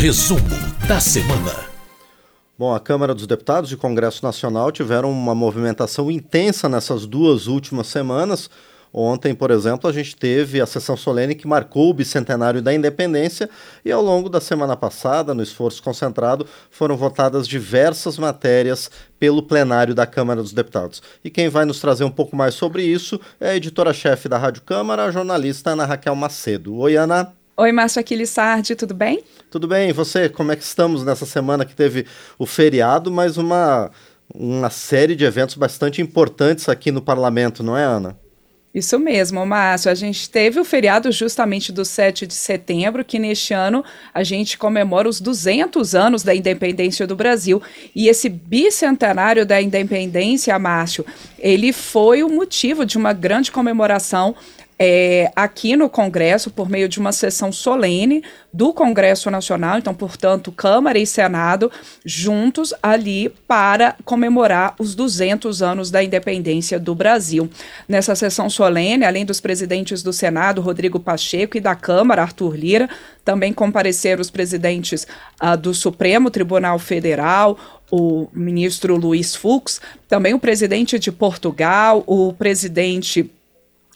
Resumo da semana. Bom, a Câmara dos Deputados e o Congresso Nacional tiveram uma movimentação intensa nessas duas últimas semanas. Ontem, por exemplo, a gente teve a sessão solene que marcou o bicentenário da independência e ao longo da semana passada, no esforço concentrado, foram votadas diversas matérias pelo plenário da Câmara dos Deputados. E quem vai nos trazer um pouco mais sobre isso é a editora-chefe da Rádio Câmara, a jornalista Ana Raquel Macedo. Oi, Ana. Oi, Márcio Aquiles Sardi, tudo bem? Tudo bem, e você? Como é que estamos nessa semana que teve o feriado, mas uma, uma série de eventos bastante importantes aqui no parlamento, não é, Ana? Isso mesmo, Márcio. A gente teve o feriado justamente do 7 de setembro, que neste ano a gente comemora os 200 anos da independência do Brasil. E esse bicentenário da independência, Márcio, ele foi o motivo de uma grande comemoração é, aqui no Congresso por meio de uma sessão solene do Congresso Nacional, então, portanto, Câmara e Senado juntos ali para comemorar os 200 anos da independência do Brasil. Nessa sessão solene, além dos presidentes do Senado, Rodrigo Pacheco, e da Câmara, Arthur Lira, também compareceram os presidentes uh, do Supremo Tribunal Federal, o ministro Luiz Fux, também o presidente de Portugal, o presidente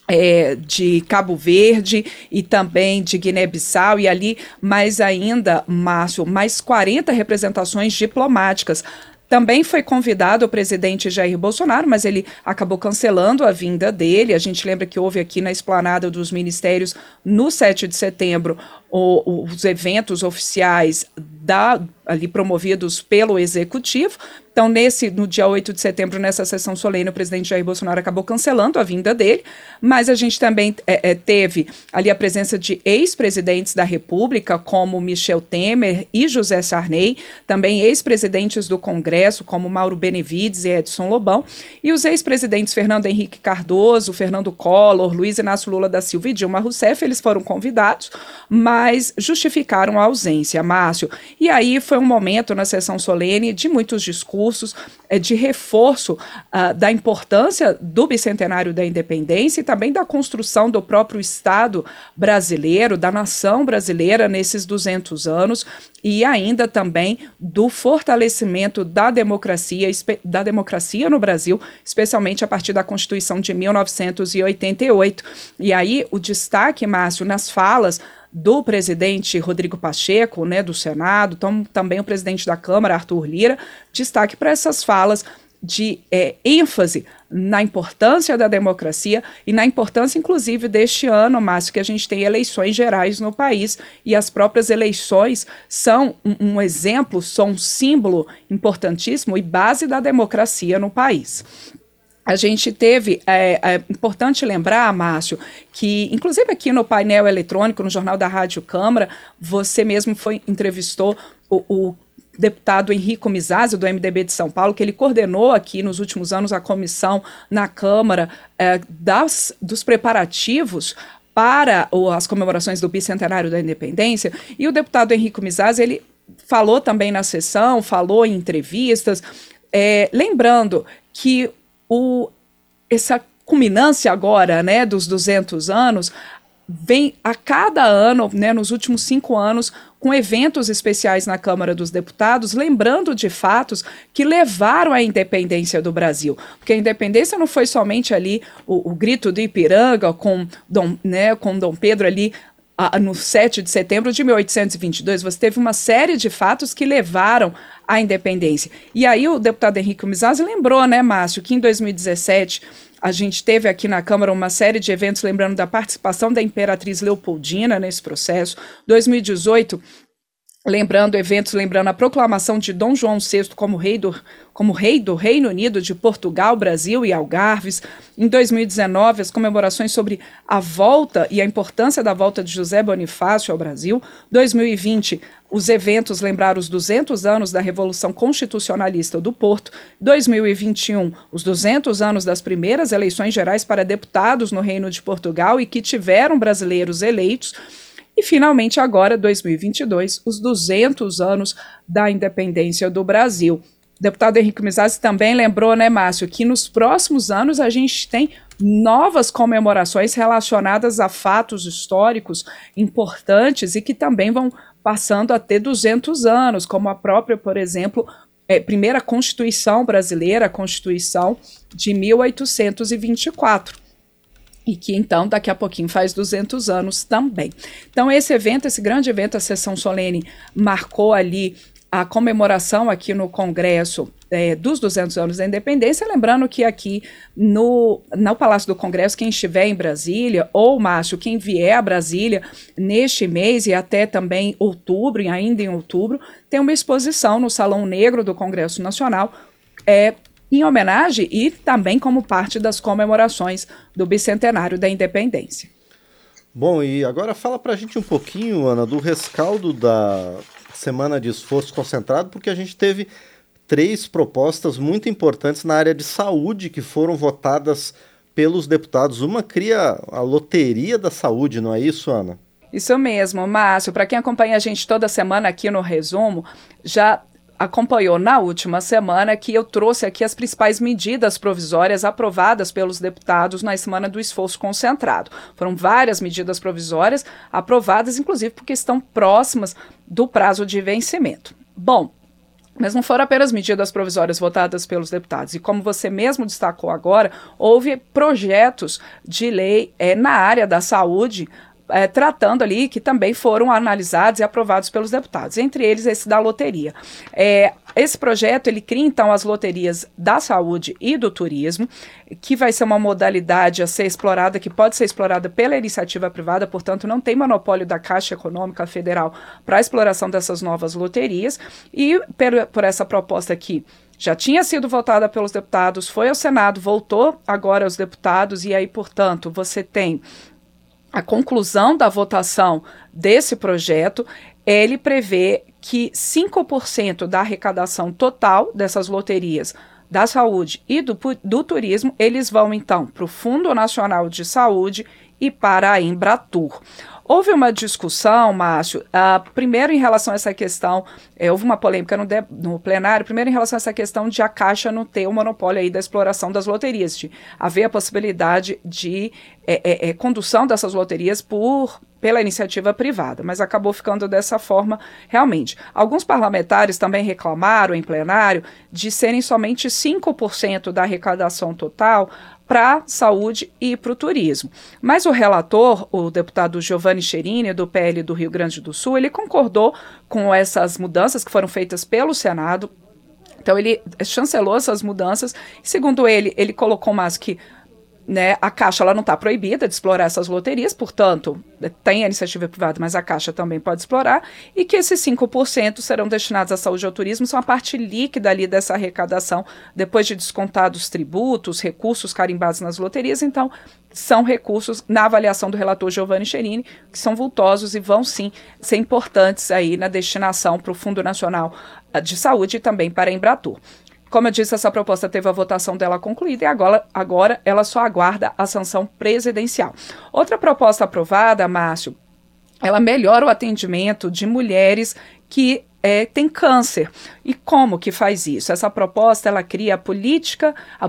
é, de Cabo Verde e também de Guiné-Bissau, e ali mais ainda, Márcio, mais 40 representações diplomáticas. Também foi convidado o presidente Jair Bolsonaro, mas ele acabou cancelando a vinda dele. A gente lembra que houve aqui na esplanada dos ministérios, no 7 de setembro, os eventos oficiais da, ali promovidos pelo executivo. Então, nesse, no dia 8 de setembro, nessa sessão solene, o presidente Jair Bolsonaro acabou cancelando a vinda dele, mas a gente também é, é, teve ali a presença de ex-presidentes da República, como Michel Temer e José Sarney, também ex-presidentes do Congresso, como Mauro Benevides e Edson Lobão, e os ex-presidentes Fernando Henrique Cardoso, Fernando Collor, Luiz Inácio Lula da Silva e Dilma Rousseff, eles foram convidados, mas justificaram a ausência, Márcio. E aí foi um momento na sessão solene de muitos discursos é, de reforço uh, da importância do bicentenário da independência e também da construção do próprio Estado brasileiro, da nação brasileira nesses 200 anos e ainda também do fortalecimento da democracia, da democracia no Brasil, especialmente a partir da Constituição de 1988. E aí o destaque, Márcio, nas falas do presidente Rodrigo Pacheco, né, do Senado, então, também o presidente da Câmara, Arthur Lira, destaque para essas falas de é, ênfase na importância da democracia e na importância, inclusive, deste ano, Márcio, que a gente tem eleições gerais no país e as próprias eleições são um, um exemplo, são um símbolo importantíssimo e base da democracia no país a gente teve, é, é, importante lembrar, Márcio, que inclusive aqui no painel eletrônico, no Jornal da Rádio Câmara, você mesmo foi entrevistou o, o deputado Henrico Mizazzi, do MDB de São Paulo, que ele coordenou aqui nos últimos anos a comissão na Câmara é, das, dos preparativos para o, as comemorações do bicentenário da independência, e o deputado Henrico Mizazzi, ele falou também na sessão, falou em entrevistas, é, lembrando que o, essa culminância agora, né, dos 200 anos, vem a cada ano, né, nos últimos cinco anos, com eventos especiais na Câmara dos Deputados, lembrando de fatos que levaram à independência do Brasil. Porque a independência não foi somente ali o, o grito do Ipiranga com Dom, né, com Dom Pedro ali no 7 de setembro de 1822, você teve uma série de fatos que levaram à independência. E aí o deputado Henrique Mizazzi lembrou, né, Márcio, que em 2017 a gente teve aqui na Câmara uma série de eventos lembrando da participação da Imperatriz Leopoldina nesse processo. 2018 lembrando eventos, lembrando a proclamação de Dom João VI como rei do, como rei do Reino Unido de Portugal, Brasil e Algarves. Em 2019, as comemorações sobre a volta e a importância da volta de José Bonifácio ao Brasil. 2020, os eventos lembraram os 200 anos da Revolução Constitucionalista do Porto. 2021, os 200 anos das primeiras eleições gerais para deputados no Reino de Portugal e que tiveram brasileiros eleitos. E finalmente agora, 2022, os 200 anos da independência do Brasil. O deputado Henrique Mizazzi também lembrou, né, Márcio, que nos próximos anos a gente tem novas comemorações relacionadas a fatos históricos importantes e que também vão passando a ter 200 anos, como a própria, por exemplo, é, primeira Constituição brasileira, a Constituição de 1824 e que então daqui a pouquinho faz 200 anos também. Então esse evento, esse grande evento, a sessão solene, marcou ali a comemoração aqui no Congresso é, dos 200 anos da independência, lembrando que aqui no, no Palácio do Congresso, quem estiver em Brasília, ou Márcio, quem vier a Brasília neste mês e até também outubro, e ainda em outubro, tem uma exposição no Salão Negro do Congresso Nacional, é, em homenagem e também como parte das comemorações do bicentenário da independência. Bom, e agora fala para a gente um pouquinho, Ana, do rescaldo da semana de esforço concentrado, porque a gente teve três propostas muito importantes na área de saúde que foram votadas pelos deputados. Uma cria a loteria da saúde, não é isso, Ana? Isso mesmo, Márcio. Para quem acompanha a gente toda semana aqui no resumo, já acompanhou na última semana que eu trouxe aqui as principais medidas provisórias aprovadas pelos deputados na semana do esforço concentrado. Foram várias medidas provisórias aprovadas, inclusive porque estão próximas do prazo de vencimento. Bom, mas não foram apenas medidas provisórias votadas pelos deputados. E como você mesmo destacou agora, houve projetos de lei é, na área da saúde é, tratando ali, que também foram analisados e aprovados pelos deputados, entre eles esse da loteria. É, esse projeto, ele cria então as loterias da saúde e do turismo, que vai ser uma modalidade a ser explorada, que pode ser explorada pela iniciativa privada, portanto não tem monopólio da Caixa Econômica Federal para a exploração dessas novas loterias, e por, por essa proposta aqui, já tinha sido votada pelos deputados, foi ao Senado, voltou agora aos deputados, e aí, portanto, você tem a conclusão da votação desse projeto, ele prevê que 5% da arrecadação total dessas loterias da saúde e do, do turismo, eles vão então para o Fundo Nacional de Saúde e para a Embratur. Houve uma discussão, Márcio, uh, primeiro em relação a essa questão, é, houve uma polêmica no, de, no, plenário, primeiro em relação a essa questão de a Caixa não ter o monopólio aí da exploração das loterias, de haver a possibilidade de é, é, condução dessas loterias por pela iniciativa privada, mas acabou ficando dessa forma realmente. Alguns parlamentares também reclamaram em plenário de serem somente 5% da arrecadação total para a saúde e para o turismo. Mas o relator, o deputado Giovanni Cherini, do PL do Rio Grande do Sul, ele concordou com essas mudanças que foram feitas pelo Senado. Então ele chancelou essas mudanças. Segundo ele, ele colocou mais que né, a Caixa ela não está proibida de explorar essas loterias, portanto, tem a iniciativa privada, mas a Caixa também pode explorar, e que esses 5% serão destinados à saúde e ao turismo, são a parte líquida ali dessa arrecadação, depois de descontados tributos, recursos carimbados nas loterias, então são recursos na avaliação do relator Giovanni Cherini, que são vultosos e vão sim ser importantes aí na destinação para o Fundo Nacional de Saúde e também para a Embratur. Como eu disse, essa proposta teve a votação dela concluída e agora, agora ela só aguarda a sanção presidencial. Outra proposta aprovada, Márcio, ela melhora o atendimento de mulheres que é, têm câncer. E como que faz isso? Essa proposta ela cria a política, a,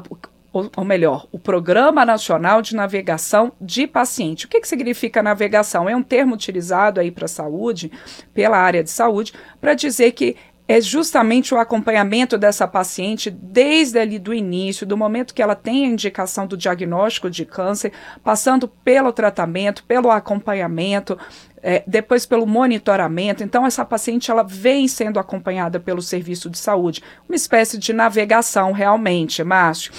ou, melhor, o Programa Nacional de Navegação de Paciente. O que, que significa navegação? É um termo utilizado aí para saúde, pela área de saúde, para dizer que é justamente o acompanhamento dessa paciente desde ali do início, do momento que ela tem a indicação do diagnóstico de câncer, passando pelo tratamento, pelo acompanhamento, é, depois pelo monitoramento. Então, essa paciente ela vem sendo acompanhada pelo serviço de saúde, uma espécie de navegação realmente, Márcio.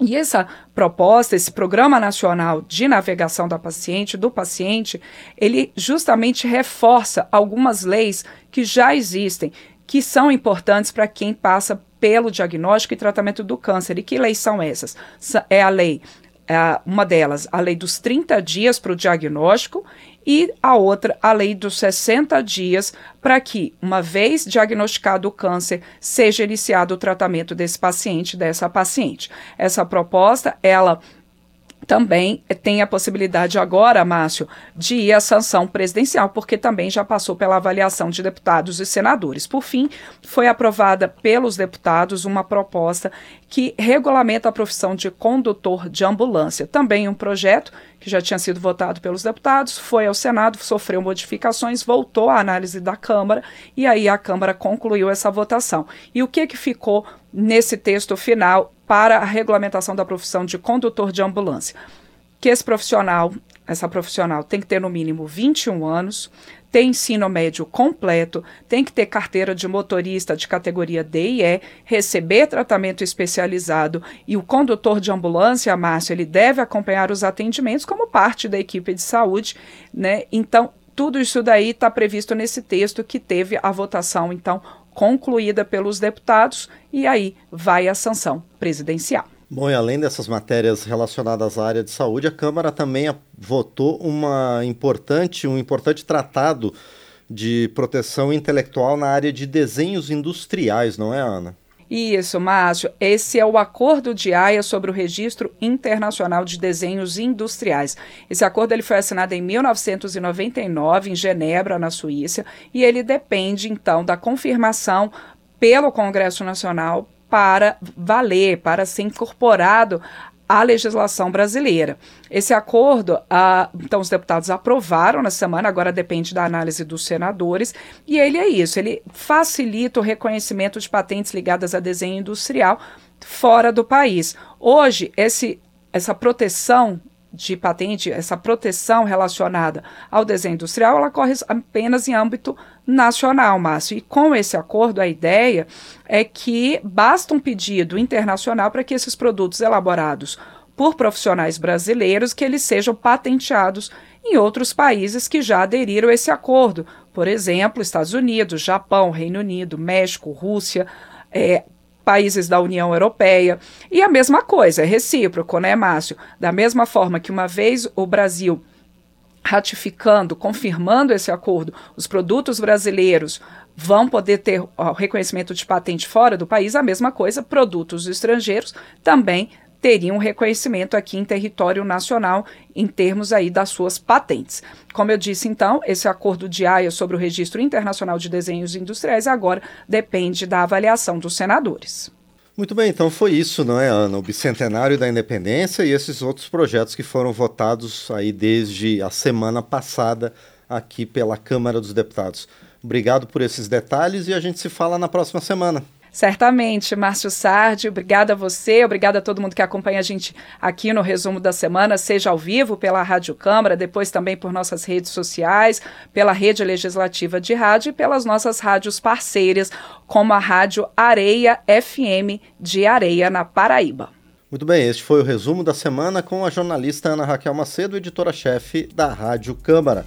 E essa proposta, esse Programa Nacional de Navegação da Paciente, do paciente, ele justamente reforça algumas leis que já existem que são importantes para quem passa pelo diagnóstico e tratamento do câncer. E que leis são essas? É a lei, é uma delas, a lei dos 30 dias para o diagnóstico e a outra, a lei dos 60 dias, para que, uma vez diagnosticado o câncer, seja iniciado o tratamento desse paciente, dessa paciente. Essa proposta, ela também tem a possibilidade agora, Márcio, de ir à sanção presidencial, porque também já passou pela avaliação de deputados e senadores. Por fim, foi aprovada pelos deputados uma proposta que regulamenta a profissão de condutor de ambulância. Também um projeto que já tinha sido votado pelos deputados, foi ao Senado, sofreu modificações, voltou à análise da Câmara e aí a Câmara concluiu essa votação. E o que que ficou nesse texto final para a regulamentação da profissão de condutor de ambulância. Que esse profissional, essa profissional tem que ter no mínimo 21 anos, ter ensino médio completo, tem que ter carteira de motorista de categoria D e E, receber tratamento especializado e o condutor de ambulância, Márcio, ele deve acompanhar os atendimentos como parte da equipe de saúde, né? Então, tudo isso daí está previsto nesse texto que teve a votação, então, concluída pelos deputados e aí vai a sanção presidencial. Bom, e além dessas matérias relacionadas à área de saúde, a Câmara também votou uma importante, um importante tratado de proteção intelectual na área de desenhos industriais, não é, Ana? Isso, Márcio. Esse é o Acordo de Haia sobre o Registro Internacional de Desenhos Industriais. Esse acordo ele foi assinado em 1999 em Genebra, na Suíça, e ele depende então da confirmação pelo Congresso Nacional para valer, para ser incorporado à legislação brasileira. Esse acordo, ah, então, os deputados aprovaram na semana, agora depende da análise dos senadores, e ele é isso: ele facilita o reconhecimento de patentes ligadas a desenho industrial fora do país. Hoje, esse, essa proteção de patente, essa proteção relacionada ao desenho industrial, ela corre apenas em âmbito nacional, Márcio. E com esse acordo, a ideia é que basta um pedido internacional para que esses produtos elaborados por profissionais brasileiros que eles sejam patenteados em outros países que já aderiram a esse acordo. Por exemplo, Estados Unidos, Japão, Reino Unido, México, Rússia, é, países da União Europeia. E a mesma coisa, é recíproco, né, Márcio? Da mesma forma que uma vez o Brasil ratificando, confirmando esse acordo, os produtos brasileiros vão poder ter o reconhecimento de patente fora do país, a mesma coisa, produtos estrangeiros também teriam reconhecimento aqui em território nacional em termos aí das suas patentes. Como eu disse então, esse acordo de AIA sobre o Registro Internacional de Desenhos Industriais agora depende da avaliação dos senadores. Muito bem, então foi isso, não é, Ana? O bicentenário da independência e esses outros projetos que foram votados aí desde a semana passada aqui pela Câmara dos Deputados. Obrigado por esses detalhes e a gente se fala na próxima semana. Certamente, Márcio Sardi, obrigada a você, obrigada a todo mundo que acompanha a gente aqui no resumo da semana, seja ao vivo pela Rádio Câmara, depois também por nossas redes sociais, pela rede legislativa de rádio e pelas nossas rádios parceiras, como a Rádio Areia FM de Areia, na Paraíba. Muito bem, este foi o resumo da semana com a jornalista Ana Raquel Macedo, editora-chefe da Rádio Câmara.